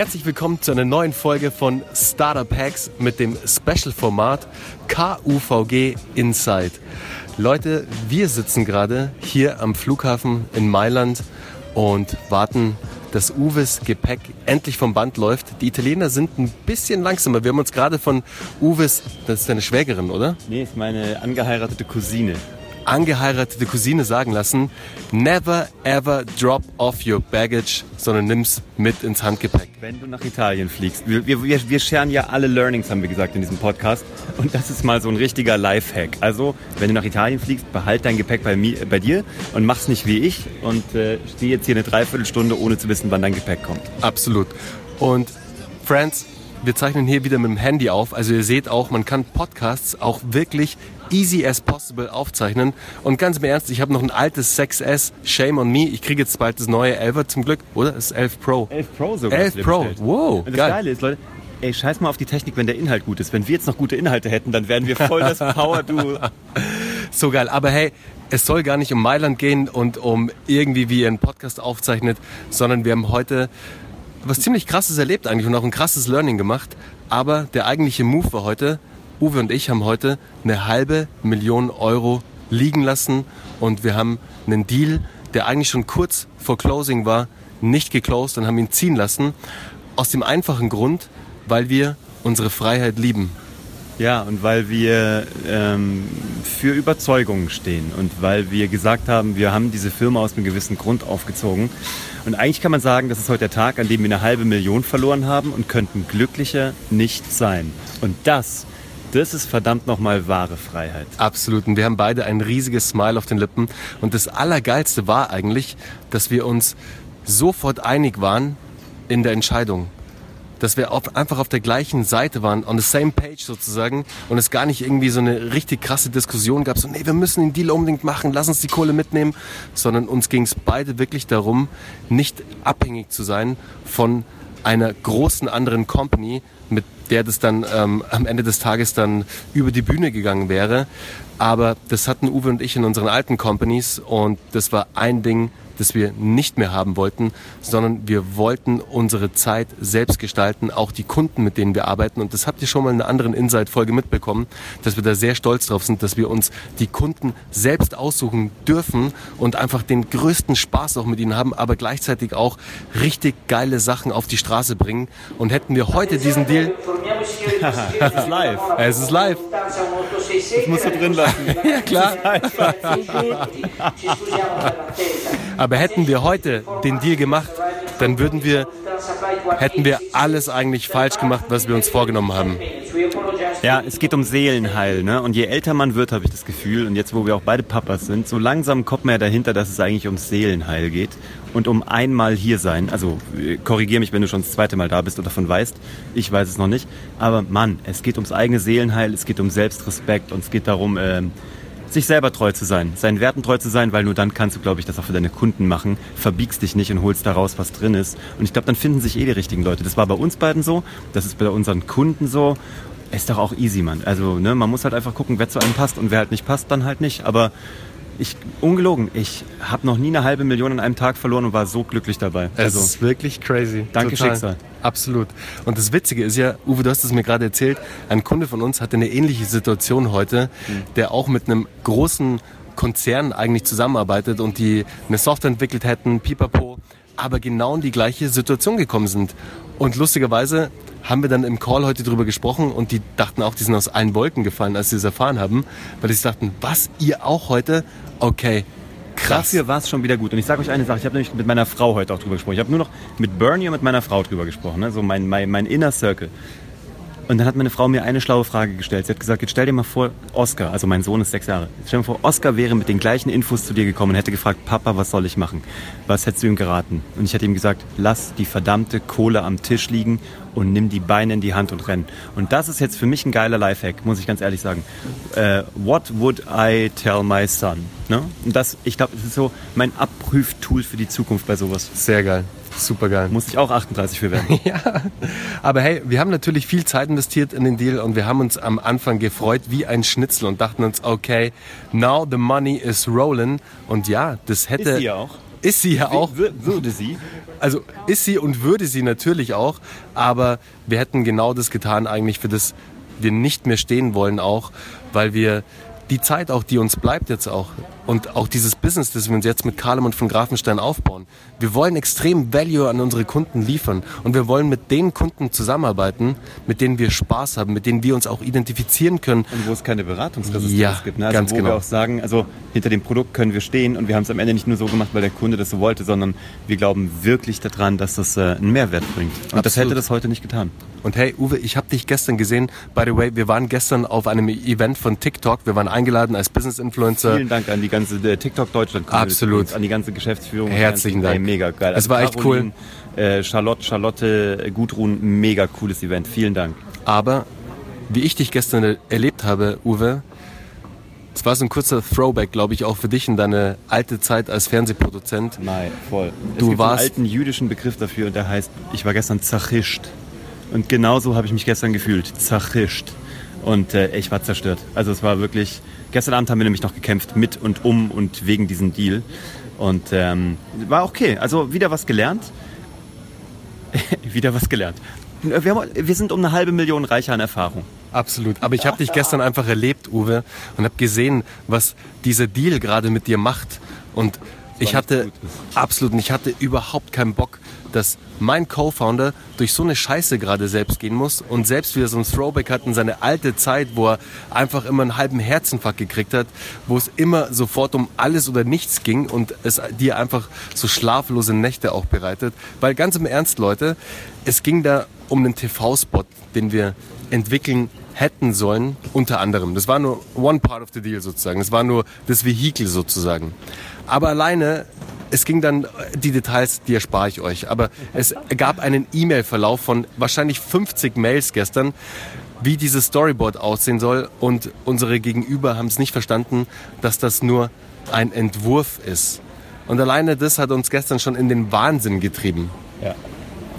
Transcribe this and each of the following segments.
Herzlich willkommen zu einer neuen Folge von Startup Hacks mit dem Special-Format KUVG Inside. Leute, wir sitzen gerade hier am Flughafen in Mailand und warten, dass Uwes Gepäck endlich vom Band läuft. Die Italiener sind ein bisschen langsamer. Wir haben uns gerade von Uwes, das ist deine Schwägerin, oder? Nee, ist meine angeheiratete Cousine angeheiratete Cousine sagen lassen, never ever drop off your baggage, sondern nimm's mit ins Handgepäck. Wenn du nach Italien fliegst, wir, wir, wir scheren ja alle Learnings, haben wir gesagt in diesem Podcast. Und das ist mal so ein richtiger Lifehack. Also, wenn du nach Italien fliegst, behalt dein Gepäck bei, mir, bei dir und mach's nicht wie ich und äh, steh jetzt hier eine Dreiviertelstunde, ohne zu wissen, wann dein Gepäck kommt. Absolut. Und Friends, wir zeichnen hier wieder mit dem Handy auf. Also ihr seht auch, man kann Podcasts auch wirklich easy as possible aufzeichnen. Und ganz im Ernst, ich habe noch ein altes 6S, Shame on me. Ich kriege jetzt bald das neue 11 zum Glück, oder? Das ist 11 Pro. 11 Pro sogar. 11 Pro, wow. Und das geil. Geile ist, Leute, ey, scheiß mal auf die Technik, wenn der Inhalt gut ist. Wenn wir jetzt noch gute Inhalte hätten, dann wären wir voll das Power-Duo. so geil. Aber hey, es soll gar nicht um Mailand gehen und um irgendwie, wie ihr einen Podcast aufzeichnet, sondern wir haben heute was ziemlich krasses erlebt eigentlich und auch ein krasses Learning gemacht. Aber der eigentliche Move war heute, Uwe und ich haben heute eine halbe Million Euro liegen lassen und wir haben einen Deal, der eigentlich schon kurz vor Closing war, nicht geclosed und haben ihn ziehen lassen. Aus dem einfachen Grund, weil wir unsere Freiheit lieben. Ja, und weil wir ähm, für Überzeugungen stehen und weil wir gesagt haben, wir haben diese Firma aus einem gewissen Grund aufgezogen. Und eigentlich kann man sagen, das ist heute der Tag, an dem wir eine halbe Million verloren haben und könnten glücklicher nicht sein. Und das das ist verdammt nochmal wahre Freiheit. Absolut. Und wir haben beide ein riesiges Smile auf den Lippen. Und das Allergeilste war eigentlich, dass wir uns sofort einig waren in der Entscheidung. Dass wir auf, einfach auf der gleichen Seite waren, on the same page sozusagen, und es gar nicht irgendwie so eine richtig krasse Diskussion gab, so, nee, wir müssen den Deal unbedingt machen, lass uns die Kohle mitnehmen, sondern uns ging es beide wirklich darum, nicht abhängig zu sein von einer großen anderen Company, mit der das dann ähm, am Ende des Tages dann über die Bühne gegangen wäre. Aber das hatten Uwe und ich in unseren alten Companies und das war ein Ding, das wir nicht mehr haben wollten, sondern wir wollten unsere Zeit selbst gestalten, auch die Kunden, mit denen wir arbeiten. Und das habt ihr schon mal in einer anderen Insight-Folge mitbekommen, dass wir da sehr stolz drauf sind, dass wir uns die Kunden selbst aussuchen dürfen und einfach den größten Spaß auch mit ihnen haben, aber gleichzeitig auch richtig geile Sachen auf die Straße bringen. Und hätten wir heute diesen Deal... es ist live. Es ist live. Das musst du drin lassen. ja, klar. Aber hätten wir heute den Deal gemacht, dann würden wir, hätten wir alles eigentlich falsch gemacht, was wir uns vorgenommen haben. Ja, es geht um Seelenheil, ne? Und je älter man wird, habe ich das Gefühl, und jetzt, wo wir auch beide Papas sind, so langsam kommt man ja dahinter, dass es eigentlich ums Seelenheil geht und um einmal hier sein. Also korrigier mich, wenn du schon das zweite Mal da bist oder davon weißt. Ich weiß es noch nicht. Aber Mann, es geht ums eigene Seelenheil, es geht um Selbstrespekt und es geht darum, äh, sich selber treu zu sein, seinen Werten treu zu sein, weil nur dann kannst du, glaube ich, das auch für deine Kunden machen. Verbiegst dich nicht und holst daraus, was drin ist. Und ich glaube, dann finden sich eh die richtigen Leute. Das war bei uns beiden so, das ist bei unseren Kunden so. Ist doch auch easy, Mann. Also, ne, man muss halt einfach gucken, wer zu einem passt und wer halt nicht passt, dann halt nicht. Aber ich, ungelogen, ich habe noch nie eine halbe Million an einem Tag verloren und war so glücklich dabei. Es also, ist wirklich crazy. Danke Total. Schicksal. Absolut. Und das Witzige ist ja, Uwe, du hast es mir gerade erzählt, ein Kunde von uns hatte eine ähnliche Situation heute, mhm. der auch mit einem großen Konzern eigentlich zusammenarbeitet und die eine Software entwickelt hätten, pipapo, aber genau in die gleiche Situation gekommen sind. Und lustigerweise haben wir dann im Call heute drüber gesprochen und die dachten auch, die sind aus allen Wolken gefallen, als sie es erfahren haben, weil sie dachten, was, ihr auch heute? Okay, krass. Dafür war es schon wieder gut. Und ich sage euch eine Sache, ich habe nämlich mit meiner Frau heute auch drüber gesprochen. Ich habe nur noch mit Bernie und mit meiner Frau drüber gesprochen, ne? so mein, mein, mein Inner Circle. Und dann hat meine Frau mir eine schlaue Frage gestellt. Sie hat gesagt, jetzt stell dir mal vor, Oscar, also mein Sohn ist sechs Jahre, stell dir mal vor, Oscar wäre mit den gleichen Infos zu dir gekommen und hätte gefragt, Papa, was soll ich machen? Was hättest du ihm geraten? Und ich hätte ihm gesagt, lass die verdammte Kohle am Tisch liegen und nimm die Beine in die Hand und renn. Und das ist jetzt für mich ein geiler Lifehack, muss ich ganz ehrlich sagen. Uh, what would I tell my son? Ne? Und das, ich glaube, das ist so mein Abprüftool für die Zukunft bei sowas. Sehr geil. Super geil. Muss ich auch 38 für werden. ja. Aber hey, wir haben natürlich viel Zeit investiert in den Deal und wir haben uns am Anfang gefreut wie ein Schnitzel und dachten uns, okay, now the money is rolling. Und ja, das hätte. Ist die auch. Ist sie ja auch. Würde sie? Also ist sie und würde sie natürlich auch, aber wir hätten genau das getan eigentlich, für das wir nicht mehr stehen wollen auch, weil wir die Zeit auch, die uns bleibt jetzt auch und auch dieses Business, das wir uns jetzt mit Karlem und von Grafenstein aufbauen. Wir wollen extrem Value an unsere Kunden liefern und wir wollen mit den Kunden zusammenarbeiten, mit denen wir Spaß haben, mit denen wir uns auch identifizieren können. Und wo es keine Beratungsresistenz Ja, gibt. Ne? Also ganz wo genau. wir auch sagen, also hinter dem Produkt können wir stehen und wir haben es am Ende nicht nur so gemacht, weil der Kunde das so wollte, sondern wir glauben wirklich daran, dass das äh, einen Mehrwert bringt. Und das Absolut. hätte das heute nicht getan. Und hey, Uwe, ich habe dich gestern gesehen. By the way, wir waren gestern auf einem Event von TikTok. Wir waren eingeladen als Business Influencer. Vielen Dank an die ganze äh, TikTok Deutschland Absolut. an die ganze Geschäftsführung. Herzlichen Die ganzen- Dank. Ey, mega geil. Es war echt Caroline, Äh, Charlotte, Charlotte, äh, Gudrun, mega cooles Event. Vielen Dank. Aber wie ich dich gestern er- erlebt habe, Uwe, es war so ein kurzer Throwback, glaube ich, auch für dich in deine alte Zeit als Fernsehproduzent. Nein, voll. Du es gibt warst- einen alten jüdischen Begriff dafür und der heißt, ich war gestern zachischt. Und genauso habe ich mich gestern gefühlt, zachischt. Und äh, ich war zerstört. Also es war wirklich, gestern Abend haben wir nämlich noch gekämpft mit und um und wegen diesem Deal. Und ähm, war okay. Also wieder was gelernt. wieder was gelernt. Wir, haben, wir sind um eine halbe Million reicher an Erfahrung. Absolut. Aber ich habe dich gestern einfach erlebt, Uwe, und habe gesehen, was dieser Deal gerade mit dir macht. Und ich hatte absolut, ich hatte überhaupt keinen Bock, dass mein Co-Founder durch so eine Scheiße gerade selbst gehen muss und selbst wieder so ein Throwback hat in seine alte Zeit, wo er einfach immer einen halben Herzinfarkt gekriegt hat, wo es immer sofort um alles oder nichts ging und es dir einfach so schlaflose Nächte auch bereitet. Weil ganz im Ernst, Leute, es ging da um einen TV-Spot, den wir entwickeln hätten sollen, unter anderem. Das war nur one part of the deal sozusagen. Das war nur das Vehikel sozusagen. Aber alleine, es ging dann, die Details, die erspare ich euch. Aber es gab einen E-Mail-Verlauf von wahrscheinlich 50 Mails gestern, wie dieses Storyboard aussehen soll. Und unsere Gegenüber haben es nicht verstanden, dass das nur ein Entwurf ist. Und alleine das hat uns gestern schon in den Wahnsinn getrieben. Ja.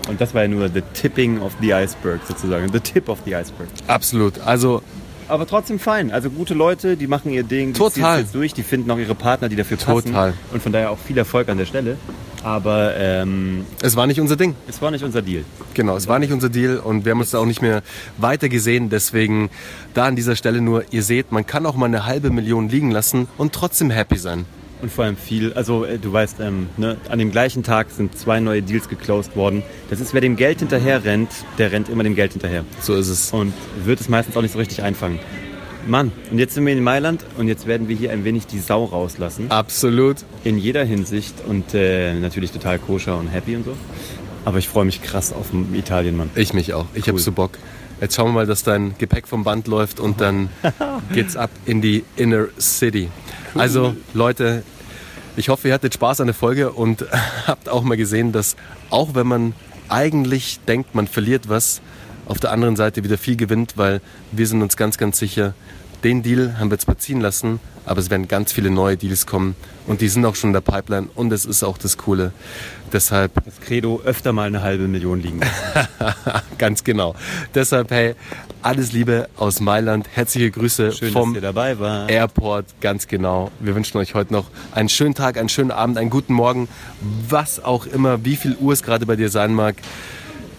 Und das war ja nur the tipping of the iceberg sozusagen. The tip of the iceberg. Absolut. Also Aber trotzdem fein. Also gute Leute, die machen ihr Ding, die Total. jetzt durch, die finden auch ihre Partner, die dafür passen. Total. Und von daher auch viel Erfolg an der Stelle. Aber ähm, es war nicht unser Ding. es war nicht unser Deal. Genau, es war nicht unser Deal und wir haben uns da auch nicht mehr weiter gesehen. Deswegen da an dieser Stelle nur, ihr seht, man kann auch mal eine halbe Million liegen lassen und trotzdem happy sein. Und vor allem viel, also äh, du weißt, ähm, ne, an dem gleichen Tag sind zwei neue Deals geclosed worden. Das ist, wer dem Geld hinterher rennt, der rennt immer dem Geld hinterher. So ist es. Und wird es meistens auch nicht so richtig einfangen. Mann, und jetzt sind wir in Mailand und jetzt werden wir hier ein wenig die Sau rauslassen. Absolut. In jeder Hinsicht und äh, natürlich total koscher und happy und so. Aber ich freue mich krass auf Italien, Mann. Ich mich auch. Ich hab so Bock. Jetzt schauen wir mal, dass dein Gepäck vom Band läuft und dann geht's ab in die Inner City. Also Leute, ich hoffe, ihr hattet Spaß an der Folge und habt auch mal gesehen, dass auch wenn man eigentlich denkt, man verliert was, auf der anderen Seite wieder viel gewinnt, weil wir sind uns ganz, ganz sicher, den Deal haben wir zwar ziehen lassen, aber es werden ganz viele neue Deals kommen und die sind auch schon in der Pipeline und es ist auch das Coole. Deshalb Das Credo öfter mal eine halbe Million liegen. Ganz genau. Deshalb, hey, alles Liebe aus Mailand. Herzliche Grüße Schön, vom dass ihr dabei war. Airport. Ganz genau. Wir wünschen euch heute noch einen schönen Tag, einen schönen Abend, einen guten Morgen, was auch immer, wie viel Uhr es gerade bei dir sein mag.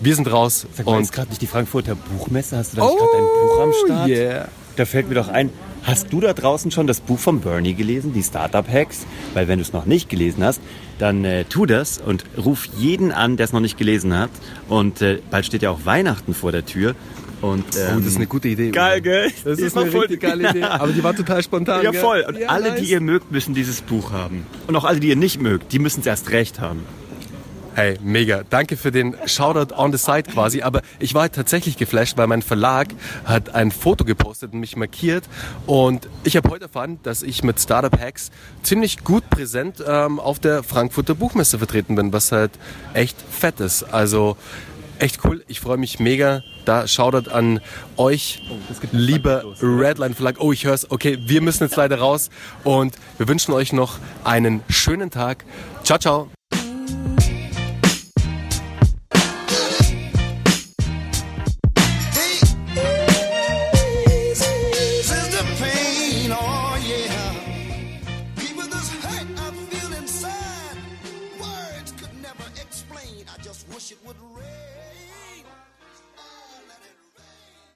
Wir sind raus Sag mal, und ist gerade nicht die Frankfurter Buchmesse? Hast du da nicht gerade ein Buch am Start? yeah. Da fällt mir doch ein, hast du da draußen schon das Buch von Bernie gelesen, die Startup Hacks? Weil wenn du es noch nicht gelesen hast, dann äh, tu das und ruf jeden an, der es noch nicht gelesen hat. Und äh, bald steht ja auch Weihnachten vor der Tür. Und, Oh, ähm, das ist eine gute Idee. Geil, gell? Das Die ist eine voll- richtig geile Idee. Aber die war total spontan. Ja, gell? voll. Und Ja, alle, nice. die ihr mögt, müssen dieses Buch haben. Und auch alle, die ihr nicht mögt, die müssen es erst recht haben. Hey, mega. Danke für den Shoutout on the side quasi. Aber ich war tatsächlich geflasht, weil mein Verlag hat ein Foto gepostet und mich markiert. Und ich habe heute erfahren, dass ich mit Startup Hacks ziemlich gut präsent ähm, auf der Frankfurter Buchmesse vertreten bin, was halt echt fett ist. Also echt cool. Ich freue mich mega. Da Shoutout an euch, lieber Redline Verlag. Oh, ich hör's. Okay, wir müssen jetzt leider raus. Und wir wünschen euch noch einen schönen Tag. Ciao, ciao.